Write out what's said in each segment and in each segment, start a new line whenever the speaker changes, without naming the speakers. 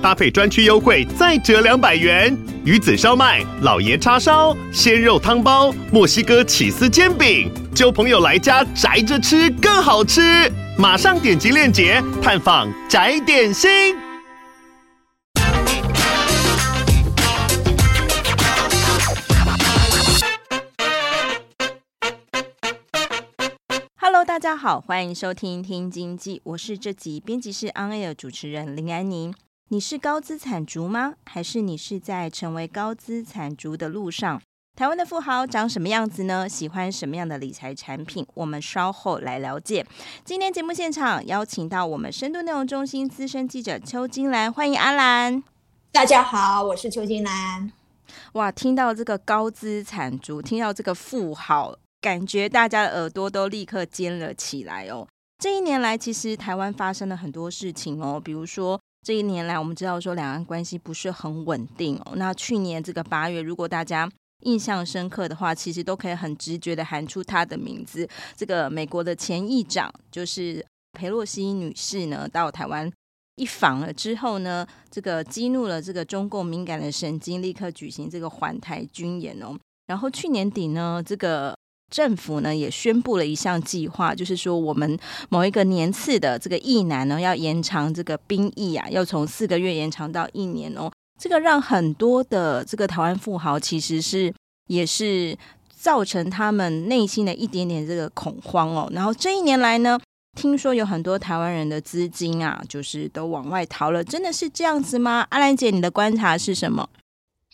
搭配专区优惠再折两百元。鱼子烧麦、老爷叉烧、鲜肉汤包、墨西哥起司煎饼，揪朋友来家宅着吃更好吃。马上点击链接探访宅点心。
Hello，大家好，欢迎收听听经济，我是这集编辑室 On Air 主持人林安妮。你是高资产族吗？还是你是在成为高资产族的路上？台湾的富豪长什么样子呢？喜欢什么样的理财产品？我们稍后来了解。今天节目现场邀请到我们深度内容中心资深记者邱金兰，欢迎阿兰。
大家好，我是邱金兰。
哇，听到这个高资产族，听到这个富豪，感觉大家的耳朵都立刻尖了起来哦。这一年来，其实台湾发生了很多事情哦，比如说这一年来，我们知道说两岸关系不是很稳定哦。那去年这个八月，如果大家印象深刻的话，其实都可以很直觉的喊出他的名字。这个美国的前议长就是裴洛西女士呢，到台湾一访了之后呢，这个激怒了这个中共敏感的神经，立刻举行这个环台军演哦。然后去年底呢，这个政府呢也宣布了一项计划，就是说我们某一个年次的这个役男呢，要延长这个兵役啊，要从四个月延长到一年哦。这个让很多的这个台湾富豪其实是也是造成他们内心的一点点这个恐慌哦。然后这一年来呢，听说有很多台湾人的资金啊，就是都往外逃了，真的是这样子吗？阿兰姐，你的观察是什么？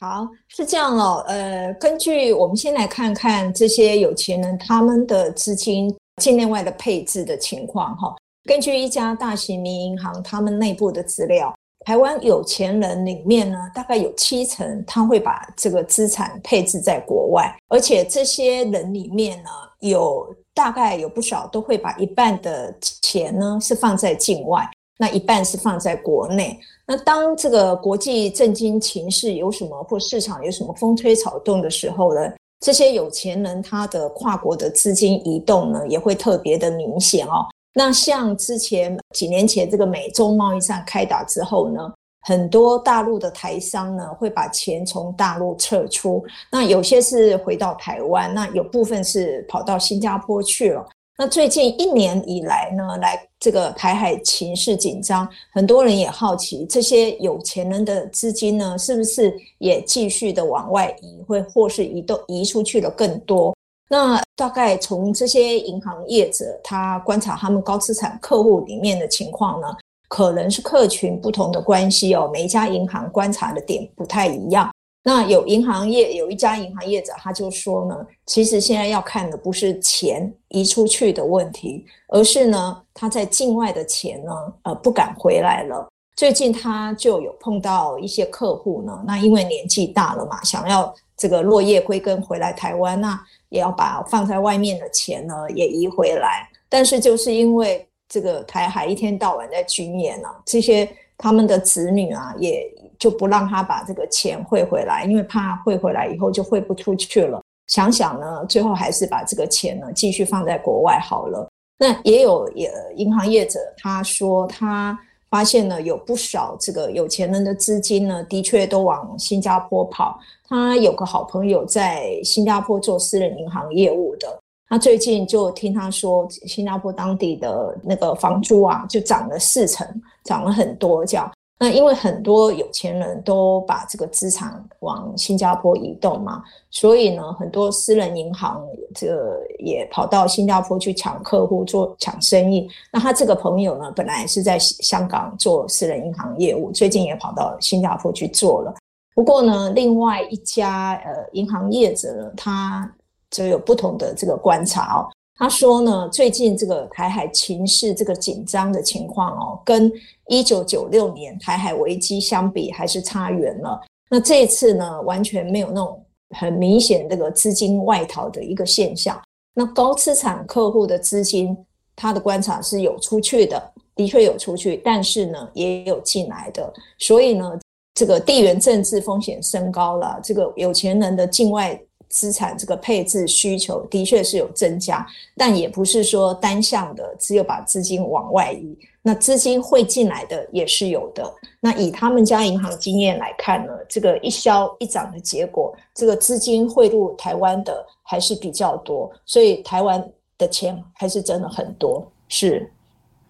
好，是这样哦。呃，根据我们先来看看这些有钱人他们的资金境内外的配置的情况哈。根据一家大型民营银行他们内部的资料。台湾有钱人里面呢，大概有七成他会把这个资产配置在国外，而且这些人里面呢，有大概有不少都会把一半的钱呢是放在境外，那一半是放在国内。那当这个国际政经情势有什么或市场有什么风吹草动的时候呢，这些有钱人他的跨国的资金移动呢，也会特别的明显哦。那像之前几年前这个美中贸易战开打之后呢，很多大陆的台商呢会把钱从大陆撤出，那有些是回到台湾，那有部分是跑到新加坡去了。那最近一年以来呢，来这个台海情势紧张，很多人也好奇这些有钱人的资金呢，是不是也继续的往外移，会或是移动移出去了更多？那大概从这些银行业者，他观察他们高资产客户里面的情况呢，可能是客群不同的关系哦。每一家银行观察的点不太一样。那有银行业有一家银行业者，他就说呢，其实现在要看的不是钱移出去的问题，而是呢，他在境外的钱呢，呃，不敢回来了。最近他就有碰到一些客户呢，那因为年纪大了嘛，想要这个落叶归根回来台湾，那。也要把放在外面的钱呢也移回来，但是就是因为这个台海一天到晚在军演啊，这些他们的子女啊也就不让他把这个钱汇回来，因为怕汇回来以后就汇不出去了。想想呢，最后还是把这个钱呢继续放在国外好了。那也有也银行业者他说他发现呢有不少这个有钱人的资金呢的确都往新加坡跑。他有个好朋友在新加坡做私人银行业务的，他最近就听他说，新加坡当地的那个房租啊，就涨了四成，涨了很多这样。那因为很多有钱人都把这个资产往新加坡移动嘛，所以呢，很多私人银行这个也跑到新加坡去抢客户做抢生意。那他这个朋友呢，本来是在香港做私人银行业务，最近也跑到新加坡去做了。不过呢，另外一家呃银行业者呢，他就有不同的这个观察哦。他说呢，最近这个台海情势这个紧张的情况哦，跟一九九六年台海危机相比，还是差远了。那这次呢，完全没有那种很明显这个资金外逃的一个现象。那高资产客户的资金他的观察是有出去的，的确有出去，但是呢，也有进来的。所以呢，这个地缘政治风险升高了，这个有钱人的境外资产这个配置需求的确是有增加，但也不是说单向的，只有把资金往外移。那资金会进来的也是有的。那以他们家银行经验来看呢，这个一消一涨的结果，这个资金汇入台湾的还是比较多，所以台湾。的钱还是真的很多，是，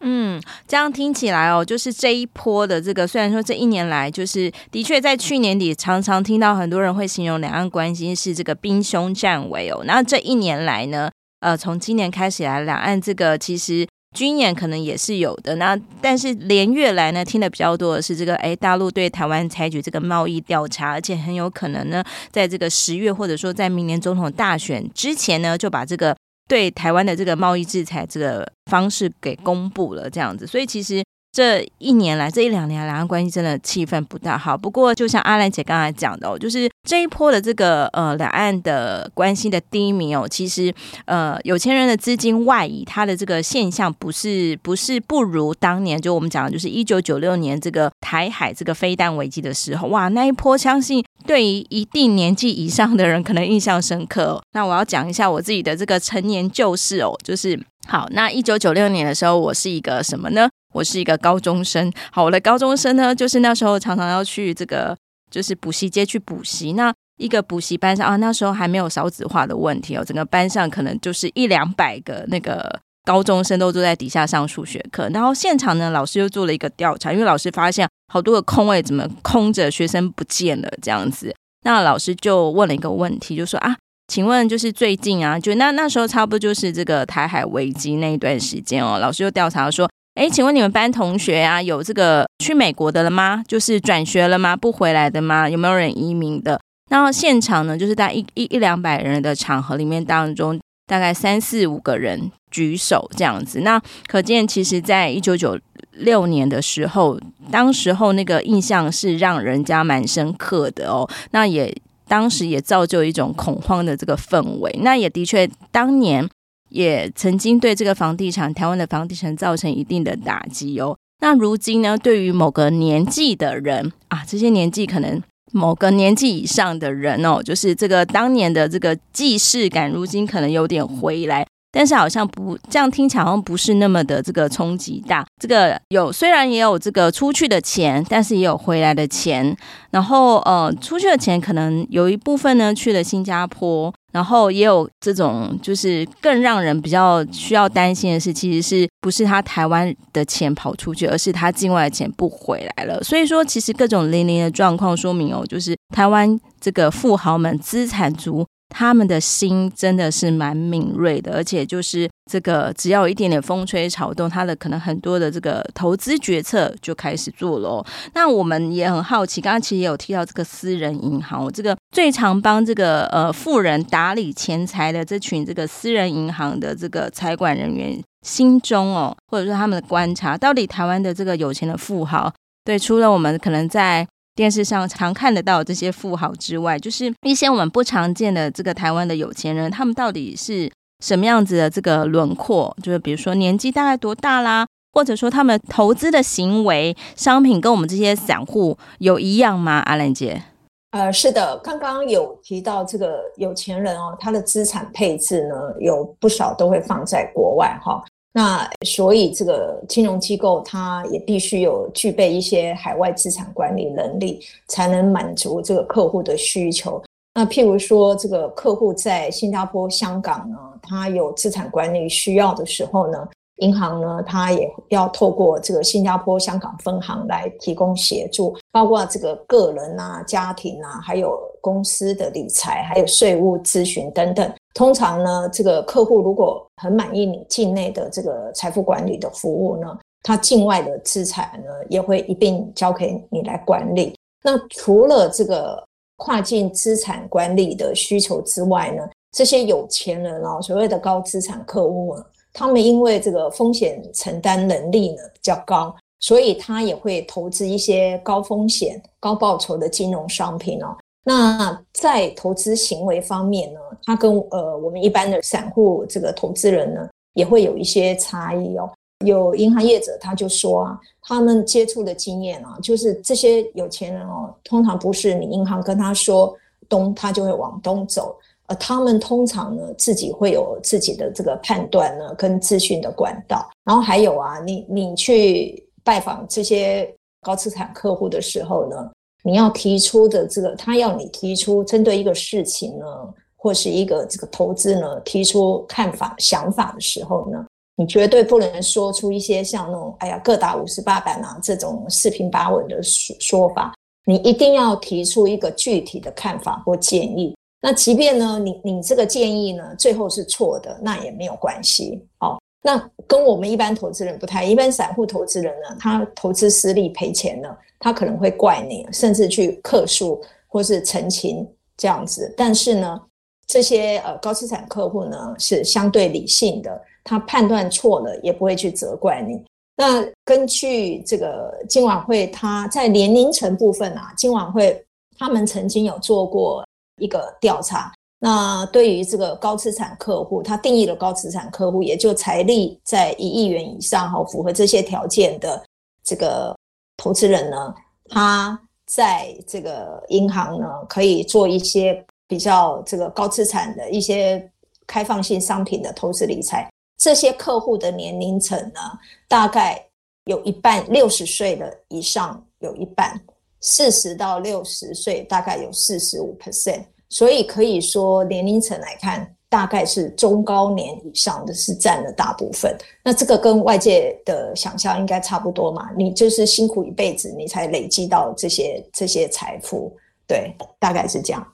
嗯，这样听起来哦，就是这一波的这个，虽然说这一年来，就是的确在去年底常常听到很多人会形容两岸关系是这个兵凶战危哦，那这一年来呢，呃，从今年开始来，两岸这个其实军演可能也是有的，那但是连月来呢，听的比较多的是这个，哎，大陆对台湾采取这个贸易调查，而且很有可能呢，在这个十月或者说在明年总统大选之前呢，就把这个。对台湾的这个贸易制裁这个方式给公布了，这样子，所以其实这一年来，这一两年，两岸关系真的气氛不大好。不过，就像阿兰姐刚才讲的哦，就是这一波的这个呃两岸的关系的低迷哦，其实呃有钱人的资金外移，它的这个现象不是不是不如当年就我们讲的，就是一九九六年这个台海这个飞弹危机的时候，哇，那一波相信。对于一定年纪以上的人，可能印象深刻哦。那我要讲一下我自己的这个陈年旧事哦，就是好。那一九九六年的时候，我是一个什么呢？我是一个高中生。好，我的高中生呢，就是那时候常常要去这个，就是补习街去补习。那一个补习班上啊，那时候还没有少子化的问题哦，整个班上可能就是一两百个那个。高中生都坐在底下上数学课，然后现场呢，老师又做了一个调查，因为老师发现好多个空位怎么空着，学生不见了这样子，那老师就问了一个问题，就说啊，请问就是最近啊，就那那时候差不多就是这个台海危机那一段时间哦，老师又调查说，哎，请问你们班同学啊，有这个去美国的了吗？就是转学了吗？不回来的吗？有没有人移民的？然后现场呢，就是在一一一两百人的场合里面当中。大概三四五个人举手这样子，那可见其实，在一九九六年的时候，当时候那个印象是让人家蛮深刻的哦。那也当时也造就一种恐慌的这个氛围。那也的确，当年也曾经对这个房地产，台湾的房地产造成一定的打击哦。那如今呢，对于某个年纪的人啊，这些年纪可能。某个年纪以上的人哦，就是这个当年的这个既视感，如今可能有点回来，但是好像不这样听起来好像不是那么的这个冲击大。这个有虽然也有这个出去的钱，但是也有回来的钱。然后呃，出去的钱可能有一部分呢去了新加坡。然后也有这种，就是更让人比较需要担心的是，其实是不是他台湾的钱跑出去，而是他境外的钱不回来了。所以说，其实各种零零的状况说明哦，就是台湾这个富豪们、资产足。他们的心真的是蛮敏锐的，而且就是这个，只要有一点点风吹草动，他的可能很多的这个投资决策就开始做了。那我们也很好奇，刚刚其实也有提到这个私人银行，这个最常帮这个呃富人打理钱财的这群这个私人银行的这个财管人员心中哦，或者说他们的观察，到底台湾的这个有钱的富豪，对，除了我们可能在。电视上常看得到这些富豪之外，就是一些我们不常见的这个台湾的有钱人，他们到底是什么样子的这个轮廓？就是比如说年纪大概多大啦，或者说他们投资的行为、商品跟我们这些散户有一样吗？阿兰姐，
呃，是的，刚刚有提到这个有钱人哦，他的资产配置呢，有不少都会放在国外哈。那所以这个金融机构它也必须有具备一些海外资产管理能力，才能满足这个客户的需求。那譬如说，这个客户在新加坡、香港呢，他有资产管理需要的时候呢，银行呢，它也要透过这个新加坡、香港分行来提供协助，包括这个个人啊、家庭啊，还有公司的理财，还有税务咨询等等。通常呢，这个客户如果很满意你境内的这个财富管理的服务呢，他境外的资产呢也会一并交给你来管理。那除了这个跨境资产管理的需求之外呢，这些有钱人哦，所谓的高资产客户啊，他们因为这个风险承担能力呢比较高，所以他也会投资一些高风险、高报酬的金融商品哦。那在投资行为方面呢，他跟呃我们一般的散户这个投资人呢也会有一些差异哦。有银行业者他就说啊，他们接触的经验啊，就是这些有钱人哦，通常不是你银行跟他说东，他就会往东走，而他们通常呢自己会有自己的这个判断呢，跟资讯的管道。然后还有啊，你你去拜访这些高资产客户的时候呢，你要提出的这个，他要你提出针对一个事情呢，或是一个这个投资呢，提出看法、想法的时候呢。你绝对不能说出一些像那种“哎呀，各打五十八板”啊这种四平八稳的说说法。你一定要提出一个具体的看法或建议。那即便呢，你你这个建议呢，最后是错的，那也没有关系。哦，那跟我们一般投资人不太一般，散户投资人呢，他投资失利赔钱了，他可能会怪你，甚至去客诉或是澄清这样子。但是呢，这些呃高资产客户呢，是相对理性的。他判断错了也不会去责怪你。那根据这个金管会，他在年龄层部分啊，金管会他们曾经有做过一个调查。那对于这个高资产客户，他定义的高资产客户，也就财力在一亿元以上，哈，符合这些条件的这个投资人呢，他在这个银行呢，可以做一些比较这个高资产的一些开放性商品的投资理财。这些客户的年龄层呢，大概有一半六十岁的以上，有一半四十到六十岁，大概有四十五 percent。所以可以说年龄层来看，大概是中高年以上的是占了大部分。那这个跟外界的想象应该差不多嘛？你就是辛苦一辈子，你才累积到这些这些财富，对，大概是这样。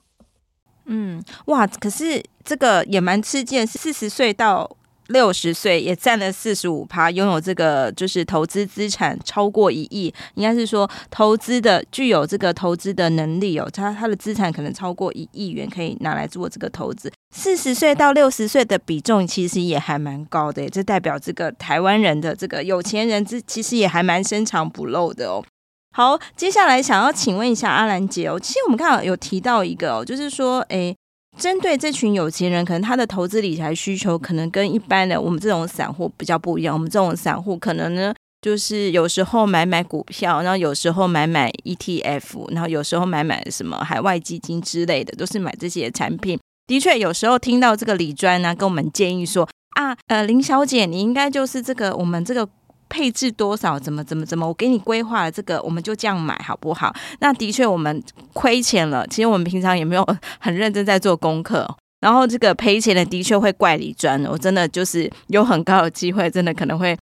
嗯，哇，可是这个野蛮吃惊，四十岁到。六十岁也占了四十五趴，拥有这个就是投资资产超过一亿，应该是说投资的具有这个投资的能力哦，他他的资产可能超过一亿元，可以拿来做这个投资。四十岁到六十岁的比重其实也还蛮高的，这代表这个台湾人的这个有钱人，这其实也还蛮深藏不露的哦。好，接下来想要请问一下阿兰姐哦，其实我们刚好有提到一个哦，就是说，诶。针对这群有钱人，可能他的投资理财需求可能跟一般的我们这种散户比较不一样。我们这种散户可能呢，就是有时候买买股票，然后有时候买买 ETF，然后有时候买买什么海外基金之类的，都是买这些产品。的确，有时候听到这个李专呢，跟我们建议说啊，呃，林小姐，你应该就是这个我们这个。配置多少？怎么怎么怎么？我给你规划了这个，我们就这样买好不好？那的确我们亏钱了。其实我们平常也没有很认真在做功课，然后这个赔钱的的确会怪李专。我真的就是有很高的机会，真的可能会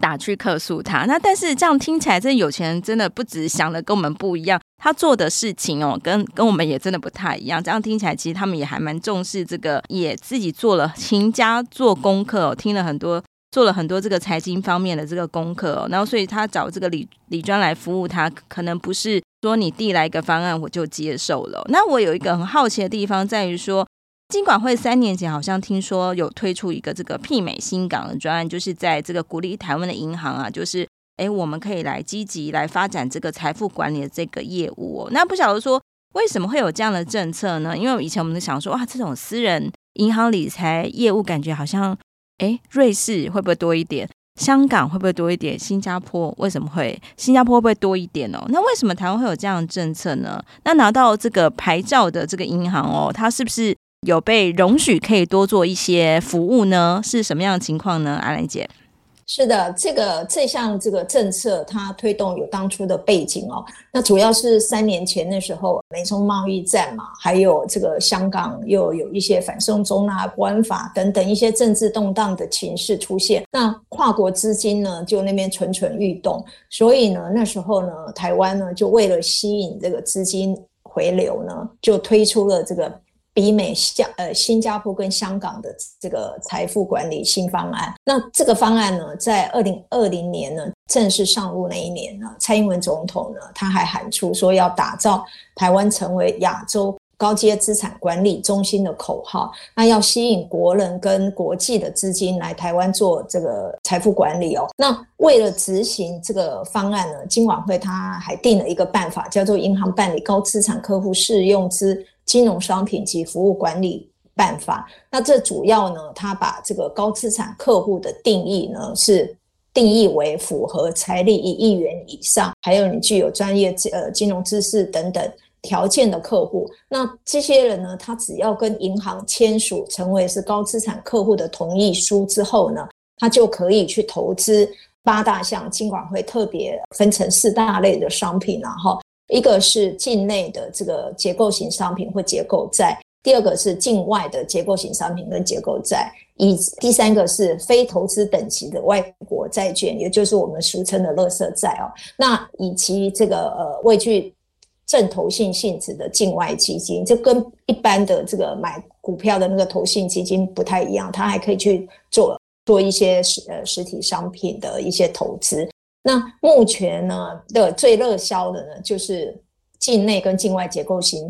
打去客诉他。那但是这样听起来，这有钱人真的不止想的跟我们不一样，他做的事情哦，跟跟我们也真的不太一样。这样听起来，其实他们也还蛮重视这个，也自己做了勤加做功课，听了很多。做了很多这个财经方面的这个功课哦，然后所以他找这个李李专来服务他，可能不是说你递来一个方案我就接受了。那我有一个很好奇的地方在于说，金管会三年前好像听说有推出一个这个媲美新港的专案，就是在这个鼓励台湾的银行啊，就是哎我们可以来积极来发展这个财富管理的这个业务哦。那不晓得说为什么会有这样的政策呢？因为以前我们都想说哇，这种私人银行理财业务感觉好像。诶，瑞士会不会多一点？香港会不会多一点？新加坡为什么会？新加坡会不会多一点哦？那为什么台湾会有这样的政策呢？那拿到这个牌照的这个银行哦，它是不是有被容许可以多做一些服务呢？是什么样的情况呢？阿兰姐。
是的，这个这项这个政策它推动有当初的背景哦。那主要是三年前的时候，美中贸易战嘛，还有这个香港又有一些反送中啊、国安法等等一些政治动荡的情势出现。那跨国资金呢，就那边蠢蠢欲动，所以呢，那时候呢，台湾呢就为了吸引这个资金回流呢，就推出了这个。比美香呃新加坡跟香港的这个财富管理新方案，那这个方案呢，在二零二零年呢正式上路那一年呢，蔡英文总统呢他还喊出说要打造台湾成为亚洲高阶资产管理中心的口号，那要吸引国人跟国际的资金来台湾做这个财富管理哦。那为了执行这个方案呢，金管会他还定了一个办法，叫做《银行办理高资产客户适用之》金融商品及服务管理办法。那这主要呢，他把这个高资产客户的定义呢是定义为符合财力一亿元以上，还有你具有专业呃金融知识等等条件的客户。那这些人呢，他只要跟银行签署成为是高资产客户的同意书之后呢，他就可以去投资八大项金管会特别分成四大类的商品，然后一个是境内的这个结构型商品或结构债，第二个是境外的结构型商品跟结构债，以第三个是非投资等级的外国债券，也就是我们俗称的垃圾债哦。那以及这个呃未具正投信性质的境外基金，这跟一般的这个买股票的那个投信基金不太一样，它还可以去做。做一些实呃实体商品的一些投资，那目前呢的最热销的呢就是境内跟境外结构型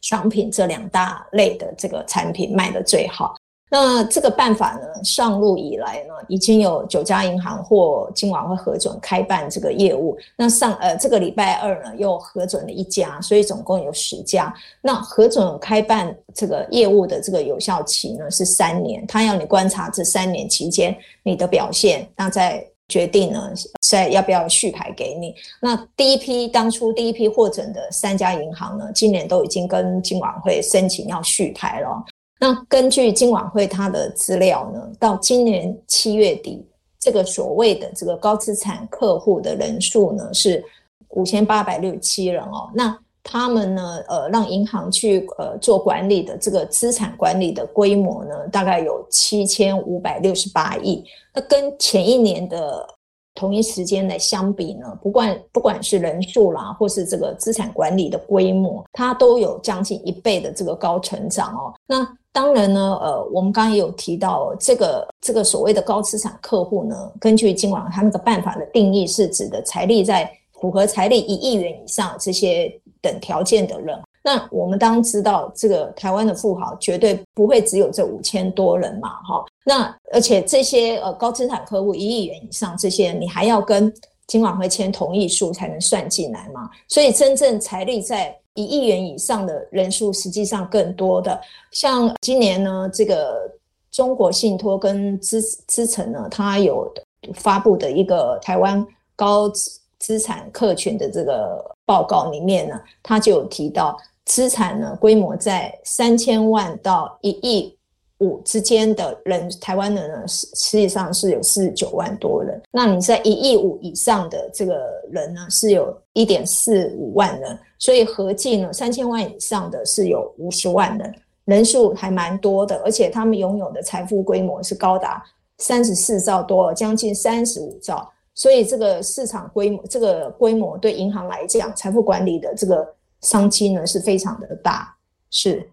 商品这两大类的这个产品卖得最好。那这个办法呢，上路以来呢，已经有九家银行或金管会核准开办这个业务。那上呃这个礼拜二呢，又核准了一家，所以总共有十家。那核准开办这个业务的这个有效期呢是三年，他要你观察这三年期间你的表现，那再决定呢在要不要续牌给你。那第一批当初第一批获准的三家银行呢，今年都已经跟金管会申请要续牌了。那根据金管会它的资料呢，到今年七月底，这个所谓的这个高资产客户的人数呢是五千八百六十七人哦。那他们呢，呃，让银行去呃做管理的这个资产管理的规模呢，大概有七千五百六十八亿。那跟前一年的同一时间来相比呢，不管不管是人数啦，或是这个资产管理的规模，它都有将近一倍的这个高成长哦。那当然呢，呃，我们刚刚也有提到这个这个所谓的高资产客户呢，根据金管他那个办法的定义，是指的财力在符合财力一亿元以上这些等条件的人。那我们当知道，这个台湾的富豪绝对不会只有这五千多人嘛，哈。那而且这些呃高资产客户一亿元以上这些，你还要跟金管会签同意书才能算进来嘛。所以真正财力在一亿元以上的人数，实际上更多的。像今年呢，这个中国信托跟资资诚呢，它有发布的一个台湾高资资产客群的这个报告里面呢，他就有提到。资产呢，规模在三千万到一亿五之间的人，台湾人呢，实实际上是有四十九万多人。那你在一亿五以上的这个人呢，是有一点四五万人。所以合计呢，三千万以上的是有五十万人，人数还蛮多的。而且他们拥有的财富规模是高达三十四兆多，将近三十五兆。所以这个市场规模，这个规模对银行来讲，财富管理的这个。商机呢是非常的大，是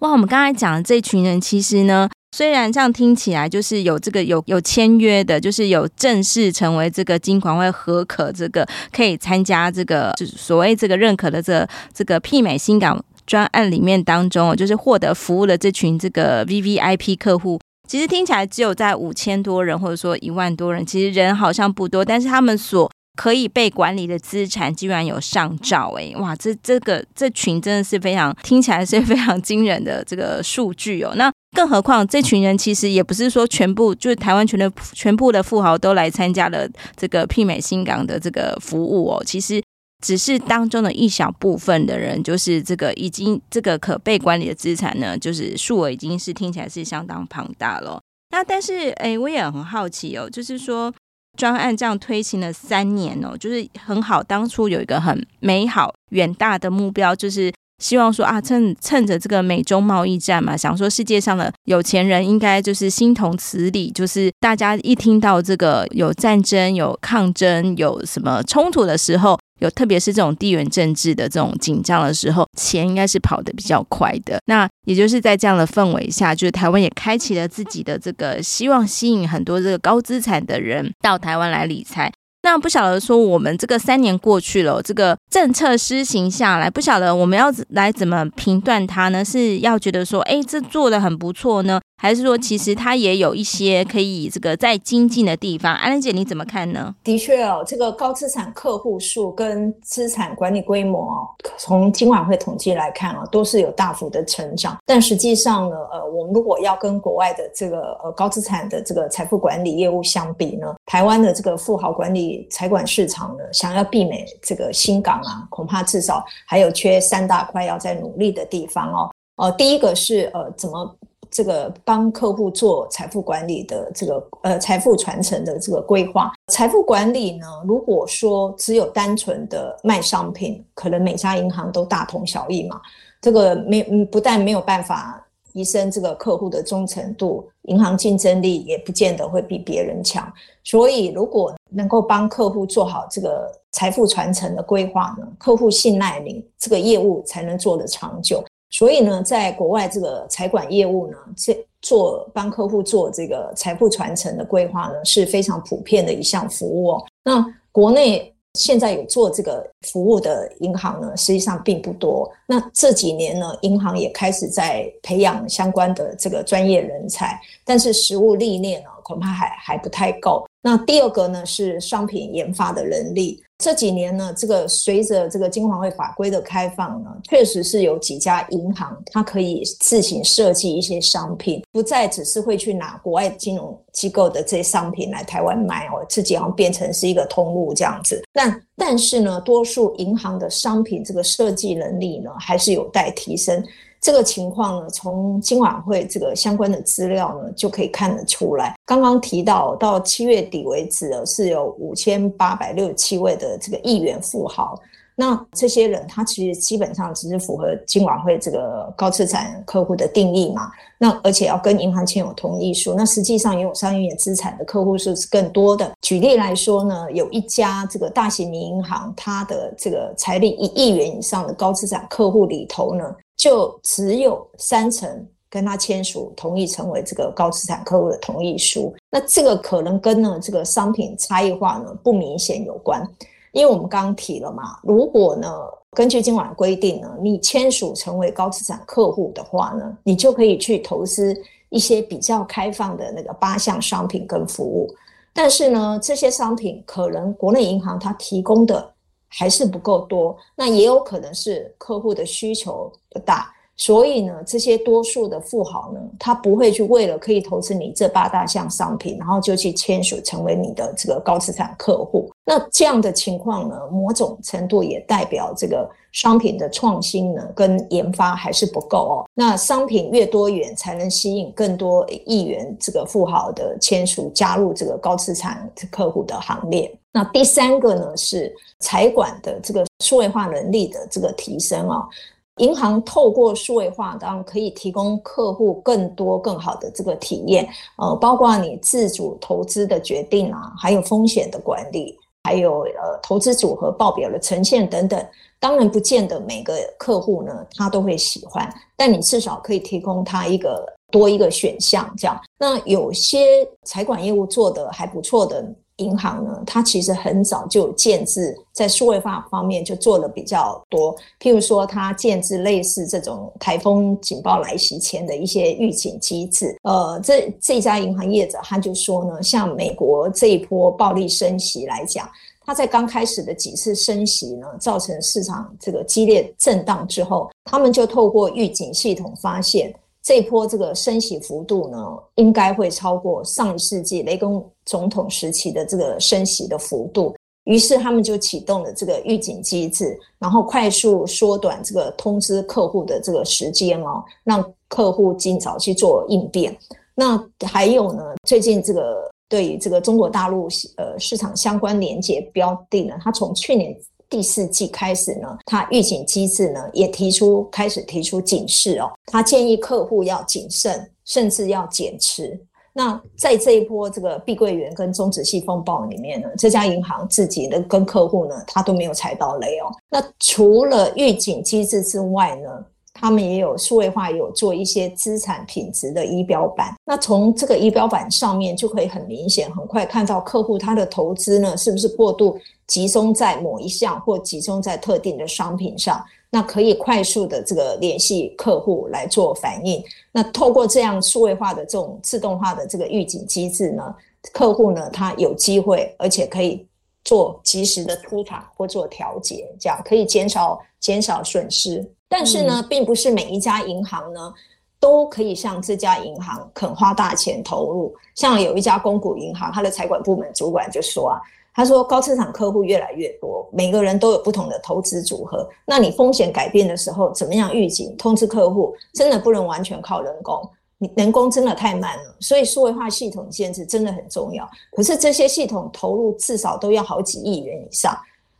哇。我们刚才讲的这群人，其实呢，虽然这样听起来就是有这个有有签约的，就是有正式成为这个金管会核可，这个可以参加这个就是所谓这个认可的这、这个媲美新港专案里面当中，就是获得服务的这群这个 VVIP 客户，其实听起来只有在五千多人，或者说一万多人，其实人好像不多，但是他们所可以被管理的资产居然有上兆哎，哇，这这个这群真的是非常听起来是非常惊人的这个数据哦。那更何况这群人其实也不是说全部就是台湾全的全部的富豪都来参加了这个媲美新港的这个服务哦，其实只是当中的一小部分的人，就是这个已经这个可被管理的资产呢，就是数额已经是听起来是相当庞大了。那但是哎，我也很好奇哦，就是说。专案这样推行了三年哦，就是很好。当初有一个很美好远大的目标，就是希望说啊，趁趁着这个美中贸易战嘛，想说世界上的有钱人应该就是心同此理，就是大家一听到这个有战争、有抗争、有什么冲突的时候。有，特别是这种地缘政治的这种紧张的时候，钱应该是跑得比较快的。那也就是在这样的氛围下，就是台湾也开启了自己的这个希望，吸引很多这个高资产的人到台湾来理财。那不晓得说，我们这个三年过去了，这个政策施行下来，不晓得我们要来怎么评断它呢？是要觉得说，哎，这做的很不错呢，还是说其实它也有一些可以这个再精进的地方？安兰姐你怎么看呢？
的确哦，这个高资产客户数跟资产管理规模哦，从今晚会统计来看啊，都是有大幅的成长。但实际上呢，呃，我们如果要跟国外的这个呃高资产的这个财富管理业务相比呢，台湾的这个富豪管理财管市场呢，想要避免这个新港啊，恐怕至少还有缺三大块要在努力的地方哦。呃，第一个是呃，怎么这个帮客户做财富管理的这个呃财富传承的这个规划。财富管理呢，如果说只有单纯的卖商品，可能每家银行都大同小异嘛。这个没不但没有办法。提升这个客户的忠诚度，银行竞争力也不见得会比别人强。所以，如果能够帮客户做好这个财富传承的规划呢，客户信赖你，这个业务才能做得长久。所以呢，在国外这个财管业务呢，这做帮客户做这个财富传承的规划呢，是非常普遍的一项服务哦。那国内。现在有做这个服务的银行呢，实际上并不多。那这几年呢，银行也开始在培养相关的这个专业人才，但是实务历练呢，恐怕还还不太够。那第二个呢，是商品研发的能力。这几年呢，这个随着这个金管会法规的开放呢，确实是有几家银行它可以自行设计一些商品，不再只是会去拿国外金融机构的这些商品来台湾卖哦，自己好像变成是一个通路这样子。但但是呢，多数银行的商品这个设计能力呢，还是有待提升。这个情况呢，从金管会这个相关的资料呢，就可以看得出来。刚刚提到到七月底为止，是有五千八百六十七位的这个亿元富豪。那这些人他其实基本上只是符合金管会这个高资产客户的定义嘛。那而且要跟银行签有同意书。那实际上拥有上亿元资产的客户数是更多的。举例来说呢，有一家这个大型民营银行，它的这个财力一亿元以上的高资产客户里头呢，就只有三成跟他签署同意成为这个高资产客户的同意书，那这个可能跟呢这个商品差异化呢不明显有关，因为我们刚刚提了嘛，如果呢根据今晚规定呢，你签署成为高资产客户的话呢，你就可以去投资一些比较开放的那个八项商品跟服务，但是呢这些商品可能国内银行它提供的。还是不够多，那也有可能是客户的需求不大，所以呢，这些多数的富豪呢，他不会去为了可以投资你这八大项商品，然后就去签署成为你的这个高资产客户。那这样的情况呢，某种程度也代表这个商品的创新呢跟研发还是不够哦。那商品越多元，才能吸引更多亿元这个富豪的签署加入这个高资产客户的行列。那第三个呢，是财管的这个数位化能力的这个提升啊。银行透过数位化，当然可以提供客户更多更好的这个体验，呃，包括你自主投资的决定啊，还有风险的管理，还有呃投资组合报表的呈现等等。当然不见得每个客户呢他都会喜欢，但你至少可以提供他一个多一个选项这样。那有些财管业务做的还不错的。银行呢，它其实很早就建置，在数位化方面就做的比较多。譬如说，它建置类似这种台风警报来袭前的一些预警机制。呃，这这家银行业者他就说呢，像美国这一波暴力升息来讲，它在刚开始的几次升息呢，造成市场这个激烈震荡之后，他们就透过预警系统发现。这一波这个升息幅度呢，应该会超过上一世纪雷根总统时期的这个升息的幅度。于是他们就启动了这个预警机制，然后快速缩短这个通知客户的这个时间哦，让客户尽早去做应变。那还有呢，最近这个对于这个中国大陆呃市场相关连结标的呢，它从去年。第四季开始呢，它预警机制呢也提出开始提出警示哦，他建议客户要谨慎，甚至要减持。那在这一波这个碧桂园跟中植系风暴里面呢，这家银行自己的跟客户呢，他都没有踩到雷哦。那除了预警机制之外呢，他们也有数位化，有做一些资产品质的仪表板。那从这个仪表板上面就可以很明显、很快看到客户他的投资呢，是不是过度集中在某一项或集中在特定的商品上。那可以快速的这个联系客户来做反应。那透过这样数位化的这种自动化的这个预警机制呢，客户呢他有机会，而且可以做及时的出场或做调节，这样可以减少减少损失。但是呢，并不是每一家银行呢都可以像这家银行肯花大钱投入。像有一家公股银行，它的财管部门主管就说啊。他说：“高资产客户越来越多，每个人都有不同的投资组合。那你风险改变的时候，怎么样预警通知客户？真的不能完全靠人工，你人工真的太慢了。所以数位化系统建设真的很重要。可是这些系统投入至少都要好几亿元以上，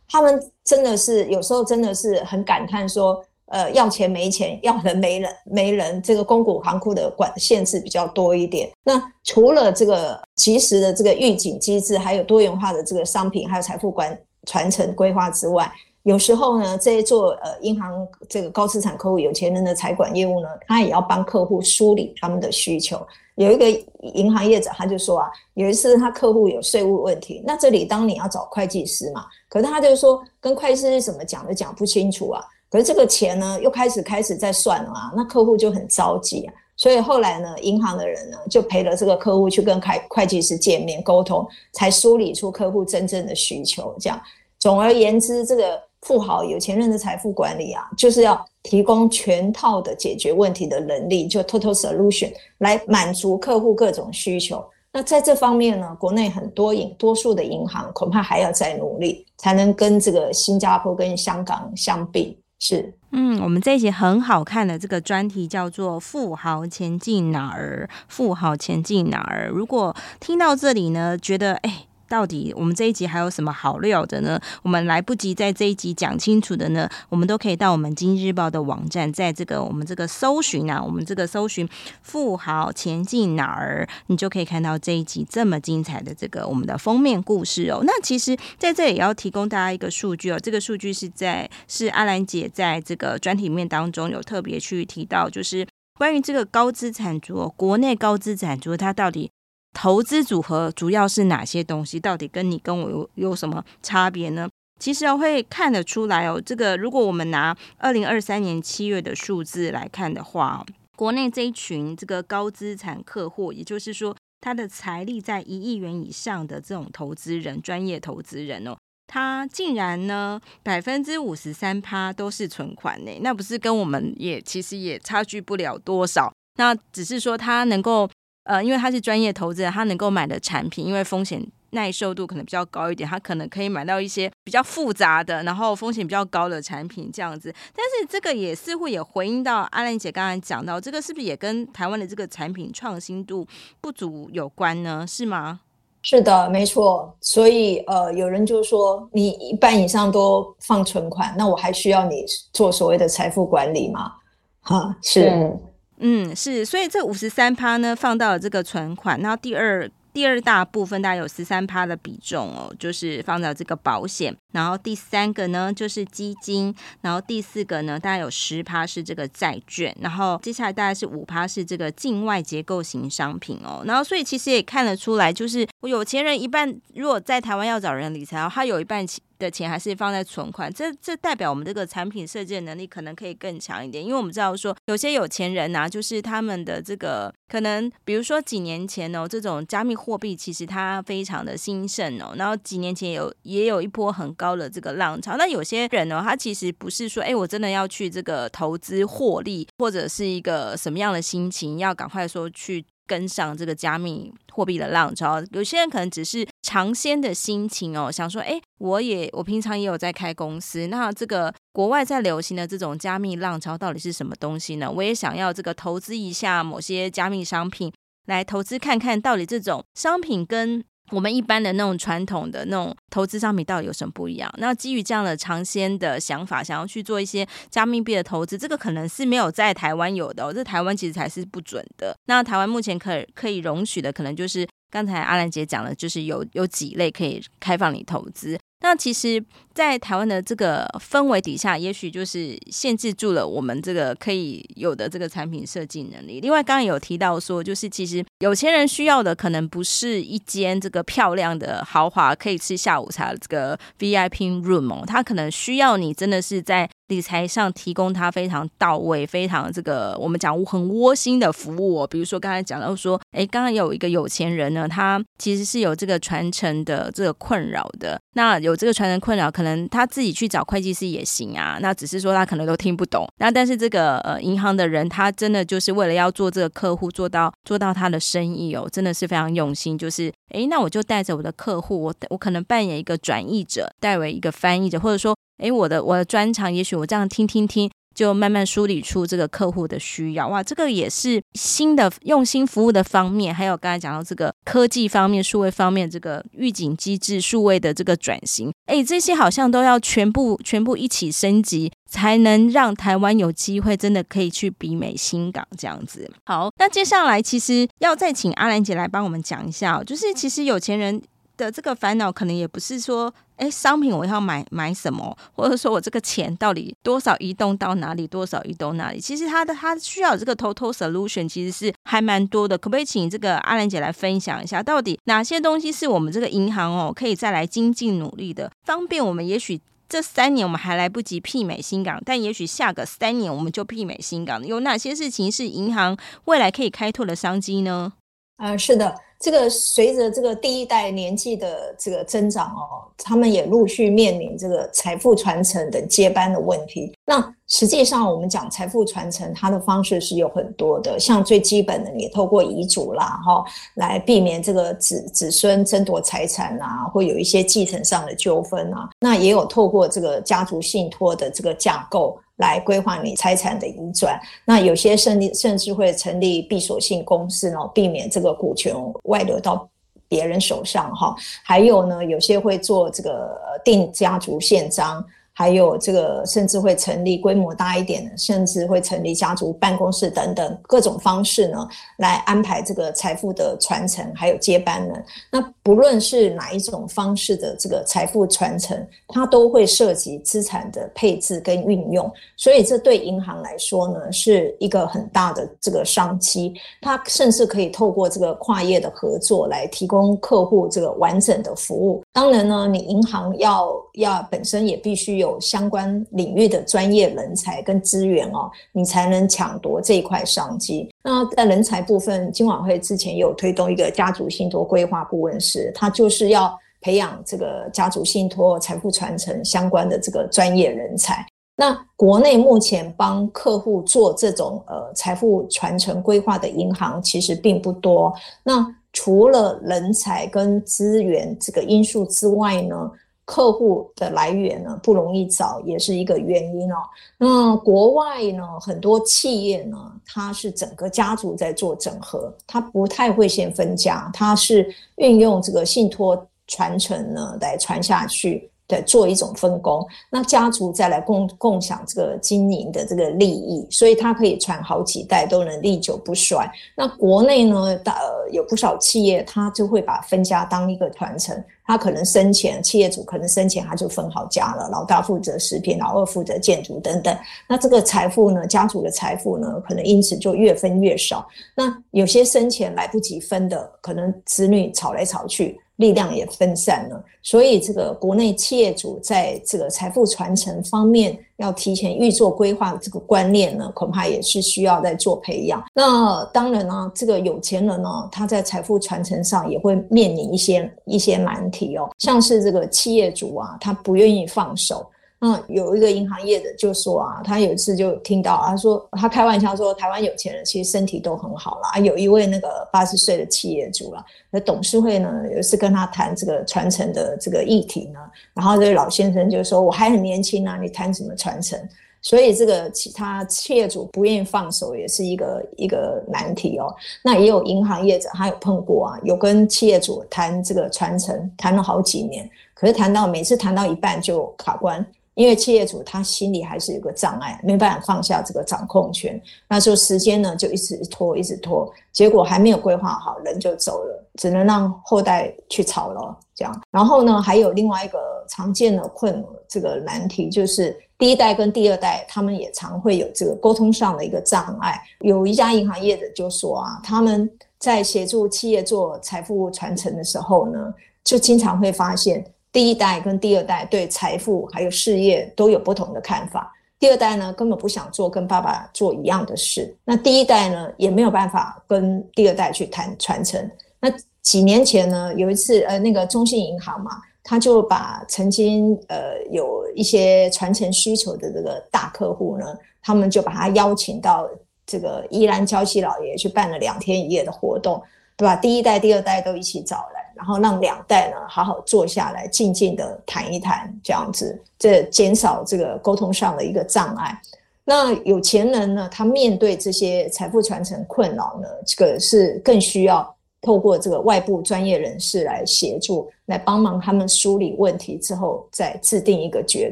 他们真的是有时候真的是很感叹说。”呃，要钱没钱，要人没人，没人。这个公股行库的管限制比较多一点。那除了这个及时的这个预警机制，还有多元化的这个商品，还有财富管传承规划之外，有时候呢，这些做呃银行这个高资产客户、有钱人的财管业务呢，他也要帮客户梳理他们的需求。有一个银行业者他就说啊，有一次他客户有税务问题，那这里当你要找会计师嘛，可是他就说跟会计师怎么讲都讲不清楚啊。可是这个钱呢，又开始开始在算了啊，那客户就很着急啊，所以后来呢，银行的人呢就陪了这个客户去跟会会计师见面沟通，才梳理出客户真正的需求。这样，总而言之，这个富豪有钱人的财富管理啊，就是要提供全套的解决问题的能力，就 total solution 来满足客户各种需求。那在这方面呢，国内很多银多数的银行恐怕还要再努力，才能跟这个新加坡跟香港相比。是，
嗯，我们这一集很好看的这个专题叫做“富豪前进哪儿？富豪前进哪儿？”如果听到这里呢，觉得哎。到底我们这一集还有什么好料的呢？我们来不及在这一集讲清楚的呢，我们都可以到我们经济日报的网站，在这个我们这个搜寻啊，我们这个搜寻“富豪前进哪儿”，你就可以看到这一集这么精彩的这个我们的封面故事哦。那其实在这里也要提供大家一个数据哦，这个数据是在是阿兰姐在这个专题面当中有特别去提到，就是关于这个高资产族，国内高资产族它到底。投资组合主要是哪些东西？到底跟你跟我有有什么差别呢？其实会看得出来哦。这个如果我们拿二零二三年七月的数字来看的话，国内这一群这个高资产客户，也就是说他的财力在一亿元以上的这种投资人、专业投资人哦，他竟然呢百分之五十三趴都是存款呢，那不是跟我们也其实也差距不了多少。那只是说他能够。呃，因为他是专业投资人，他能够买的产品，因为风险耐受度可能比较高一点，他可能可以买到一些比较复杂的，然后风险比较高的产品这样子。但是这个也似乎也回应到阿兰姐刚才讲到，这个是不是也跟台湾的这个产品创新度不足有关呢？是吗？
是的，没错。所以呃，有人就说，你一半以上都放存款，那我还需要你做所谓的财富管理吗？哈，是。嗯
嗯，是，所以这五十三趴呢，放到了这个存款，然后第二第二大部分大概有十三趴的比重哦，就是放到这个保险，然后第三个呢就是基金，然后第四个呢大概有十趴是这个债券，然后接下来大概是五趴是这个境外结构型商品哦，然后所以其实也看得出来，就是有钱人一半如果在台湾要找人理财哦，他有一半的钱还是放在存款，这这代表我们这个产品设计的能力可能可以更强一点，因为我们知道说有些有钱人啊，就是他们的这个可能，比如说几年前哦，这种加密货币其实它非常的兴盛哦，然后几年前有也有一波很高的这个浪潮，那有些人呢，他其实不是说，哎，我真的要去这个投资获利，或者是一个什么样的心情，要赶快说去。跟上这个加密货币的浪潮，有些人可能只是尝鲜的心情哦，想说，哎，我也我平常也有在开公司，那这个国外在流行的这种加密浪潮到底是什么东西呢？我也想要这个投资一下某些加密商品，来投资看看到底这种商品跟。我们一般的那种传统的那种投资商品到底有什么不一样？那基于这样的尝鲜的想法，想要去做一些加密币的投资，这个可能是没有在台湾有的哦。这台湾其实才是不准的。那台湾目前可可以容许的，可能就是刚才阿兰姐讲的，就是有有几类可以开放你投资。那那其实，在台湾的这个氛围底下，也许就是限制住了我们这个可以有的这个产品设计能力。另外，刚刚有提到说，就是其实有钱人需要的可能不是一间这个漂亮的豪华可以吃下午茶的这个 VIP room 哦，他可能需要你真的是在。理财上提供他非常到位、非常这个我们讲很窝心的服务哦。比如说刚才讲到说，哎，刚刚有一个有钱人呢，他其实是有这个传承的这个困扰的。那有这个传承困扰，可能他自己去找会计师也行啊。那只是说他可能都听不懂。那但是这个呃银行的人，他真的就是为了要做这个客户，做到做到他的生意哦，真的是非常用心。就是诶，那我就带着我的客户，我我可能扮演一个转译者，代为一个翻译者，或者说。诶，我的我的专长，也许我这样听听听，就慢慢梳理出这个客户的需要。哇，这个也是新的用心服务的方面，还有刚才讲到这个科技方面、数位方面，这个预警机制、数位的这个转型，诶，这些好像都要全部全部一起升级，才能让台湾有机会真的可以去比美新港这样子。好，那接下来其实要再请阿兰姐来帮我们讲一下，就是其实有钱人。的这个烦恼可能也不是说，哎，商品我要买买什么，或者说我这个钱到底多少移动到哪里，多少移动哪里？其实他的他需要这个 total solution 其实是还蛮多的。可不可以请这个阿兰姐来分享一下，到底哪些东西是我们这个银行哦可以再来精进努力的，方便我们？也许这三年我们还来不及媲美新港，但也许下个三年我们就媲美新港。有哪些事情是银行未来可以开拓的商机呢？
啊、是的。这个随着这个第一代年纪的这个增长哦，他们也陆续面临这个财富传承等接班的问题。那实际上，我们讲财富传承，它的方式是有很多的，像最基本的，你透过遗嘱啦，哈，来避免这个子子孙争夺财产啊，会有一些继承上的纠纷啊。那也有透过这个家族信托的这个架构。来规划你财产的移转，那有些甚至甚至会成立闭锁性公司呢，避免这个股权外流到别人手上哈。还有呢，有些会做这个定家族宪章。还有这个，甚至会成立规模大一点的，甚至会成立家族办公室等等各种方式呢，来安排这个财富的传承，还有接班人。那不论是哪一种方式的这个财富传承，它都会涉及资产的配置跟运用，所以这对银行来说呢，是一个很大的这个商机。它甚至可以透过这个跨业的合作来提供客户这个完整的服务。当然呢，你银行要要本身也必须有。有相关领域的专业人才跟资源哦，你才能抢夺这一块商机。那在人才部分，金管会之前有推动一个家族信托规划顾问师，他就是要培养这个家族信托财富传承相关的这个专业人才。那国内目前帮客户做这种呃财富传承规划的银行其实并不多。那除了人才跟资源这个因素之外呢，客户的来源呢，不容易找，也是一个原因哦。那国外呢，很多企业呢，它是整个家族在做整合，它不太会先分家，它是运用这个信托传承呢来传下去。对，做一种分工，那家族再来共共享这个经营的这个利益，所以它可以传好几代都能历久不衰。那国内呢，大呃有不少企业，它就会把分家当一个传承，他可能生前企业主可能生前他就分好家了，老大负责食品，老二负责建筑等等。那这个财富呢，家族的财富呢，可能因此就越分越少。那有些生前来不及分的，可能子女吵来吵去。力量也分散了，所以这个国内企业主在这个财富传承方面，要提前预做规划的这个观念呢，恐怕也是需要在做培养。那当然呢，这个有钱人呢，他在财富传承上也会面临一些一些难题哦，像是这个企业主啊，他不愿意放手。嗯，有一个银行业的就说啊，他有一次就听到，他说他开玩笑说，台湾有钱人其实身体都很好啦。有一位那个八十岁的企业主了，那董事会呢有一次跟他谈这个传承的这个议题呢，然后这位老先生就说，我还很年轻啊，你谈什么传承？所以这个其他企业主不愿意放手，也是一个一个难题哦。那也有银行业者，他有碰过啊，有跟企业主谈这个传承，谈了好几年，可是谈到每次谈到一半就卡关。因为企业主他心里还是有个障碍，没办法放下这个掌控权，那时候时间呢就一直拖，一直拖，结果还没有规划好，人就走了，只能让后代去操劳这样。然后呢，还有另外一个常见的困这个难题就是第一代跟第二代，他们也常会有这个沟通上的一个障碍。有一家银行业者就说啊，他们在协助企业做财富传承的时候呢，就经常会发现第一代跟第二代对财富还有事业都有不同的看法。第二代呢，根本不想做跟爸爸做一样的事。那第一代呢，也没有办法跟第二代去谈传承。那几年前呢，有一次，呃，那个中信银行嘛，他就把曾经呃有一些传承需求的这个大客户呢，他们就把他邀请到这个宜兰礁溪老爷去办了两天一夜的活动，对吧？第一代、第二代都一起找来。然后让两代呢好好坐下来，静静的谈一谈，这样子，这减少这个沟通上的一个障碍。那有钱人呢，他面对这些财富传承困扰呢，这个是更需要透过这个外部专业人士来协助，来帮忙他们梳理问题之后，再制定一个决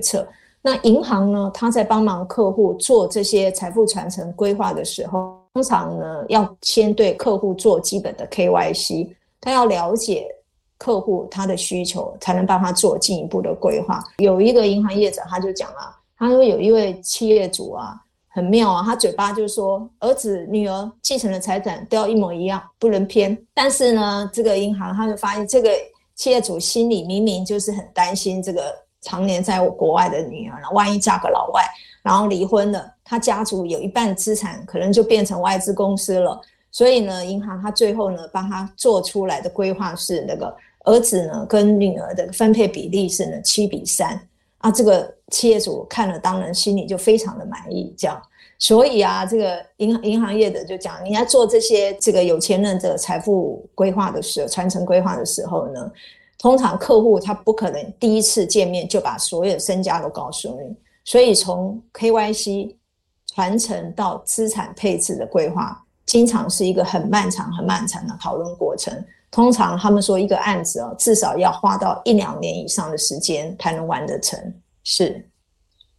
策。那银行呢，他在帮忙客户做这些财富传承规划的时候，通常呢要先对客户做基本的 KYC，他要了解。客户他的需求才能帮他做进一步的规划。有一个银行业者他就讲啊，他说有一位企业主啊，很妙啊，他嘴巴就说儿子女儿继承的财产都要一模一样，不能偏。但是呢，这个银行他就发现这个企业主心里明明就是很担心这个常年在国外的女儿，万一嫁个老外，然后离婚了，他家族有一半资产可能就变成外资公司了。所以呢，银行他最后呢帮他做出来的规划是那个。儿子呢，跟女儿的分配比例是呢七比三啊，这个企业主看了当然心里就非常的满意，这样，所以啊，这个银行银行业的就讲，你要做这些这个有钱人的财富规划的时候，传承规划的时候呢，通常客户他不可能第一次见面就把所有身家都告诉你，所以从 KYC 传承到资产配置的规划，经常是一个很漫长、很漫长的讨论过程。通常他们说一个案子哦，至少要花到一两年以上的时间才能完得成，是。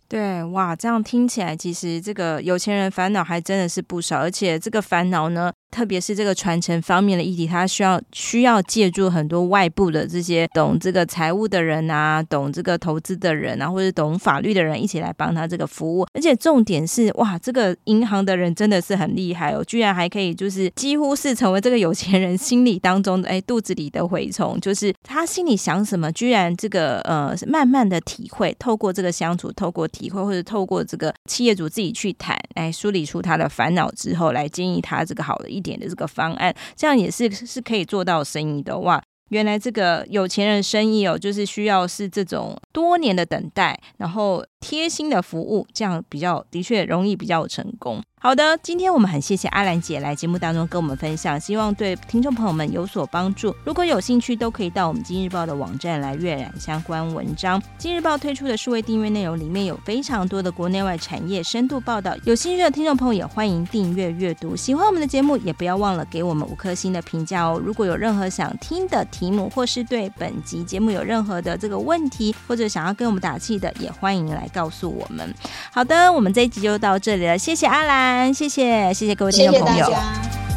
对，哇，这样听起来，其实这个有钱人烦恼还真的是不少，而且这个烦恼呢。特别是这个传承方面的议题，他需要需要借助很多外部的这些懂这个财务的人啊，懂这个投资的人啊，或者懂法律的人一起来帮他这个服务。而且重点是，哇，这个银行的人真的是很厉害哦，居然还可以就是几乎是成为这个有钱人心里当中的哎肚子里的蛔虫，就是他心里想什么，居然这个呃慢慢的体会，透过这个相处，透过体会，或者透过这个企业主自己去谈，哎，梳理出他的烦恼之后，来建议他这个好的点的这个方案，这样也是是可以做到生意的哇！原来这个有钱人生意哦，就是需要是这种多年的等待，然后贴心的服务，这样比较的确容易比较成功。好的，今天我们很谢谢阿兰姐来节目当中跟我们分享，希望对听众朋友们有所帮助。如果有兴趣，都可以到我们今日报的网站来阅览相关文章。今日报推出的数位订阅内容里面有非常多的国内外产业深度报道，有兴趣的听众朋友也欢迎订阅阅读。喜欢我们的节目，也不要忘了给我们五颗星的评价哦。如果有任何想听的题目，或是对本集节目有任何的这个问题，或者想要跟我们打气的，也欢迎来告诉我们。好的，我们这一集就到这里了，谢谢阿兰。谢谢，谢谢各位听众朋友。